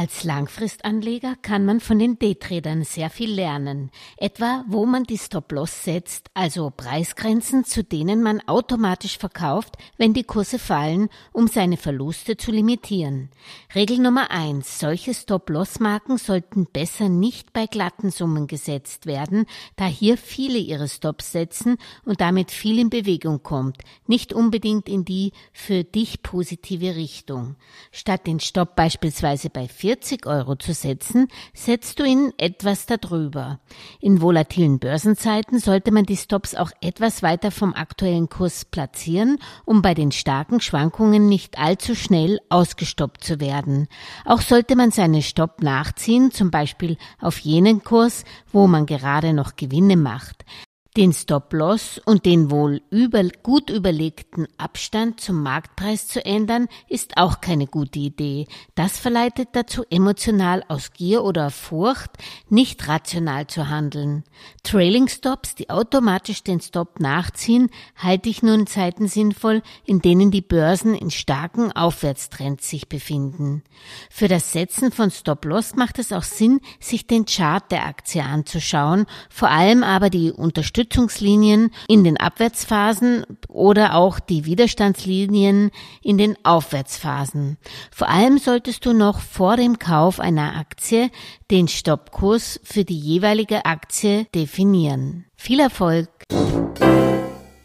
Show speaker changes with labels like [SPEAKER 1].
[SPEAKER 1] Als Langfristanleger kann man von den Daytradern sehr viel lernen, etwa wo man die Stop-Loss setzt, also Preisgrenzen, zu denen man automatisch verkauft, wenn die Kurse fallen, um seine Verluste zu limitieren. Regel Nummer eins: Solche Stop-Loss-Marken sollten besser nicht bei glatten Summen gesetzt werden, da hier viele ihre Stops setzen und damit viel in Bewegung kommt, nicht unbedingt in die für dich positive Richtung. Statt den Stop beispielsweise bei 40 Euro zu setzen, setzt du ihn etwas darüber. In volatilen Börsenzeiten sollte man die Stops auch etwas weiter vom aktuellen Kurs platzieren, um bei den starken Schwankungen nicht allzu schnell ausgestoppt zu werden. Auch sollte man seine Stopp nachziehen, zum Beispiel auf jenen Kurs, wo man gerade noch Gewinne macht. Den Stop-Loss und den wohl über, gut überlegten Abstand zum Marktpreis zu ändern, ist auch keine gute Idee. Das verleitet dazu, emotional aus Gier oder Furcht nicht rational zu handeln. Trailing Stops, die automatisch den Stop nachziehen, halte ich nun Zeiten sinnvoll, in denen die Börsen in starken Aufwärtstrends sich befinden. Für das Setzen von Stop-Loss macht es auch Sinn, sich den Chart der Aktie anzuschauen, vor allem aber die Unterstützung Unterstützungslinien in den Abwärtsphasen oder auch die Widerstandslinien in den Aufwärtsphasen. Vor allem solltest du noch vor dem Kauf einer Aktie den Stoppkurs für die jeweilige Aktie definieren. Viel Erfolg!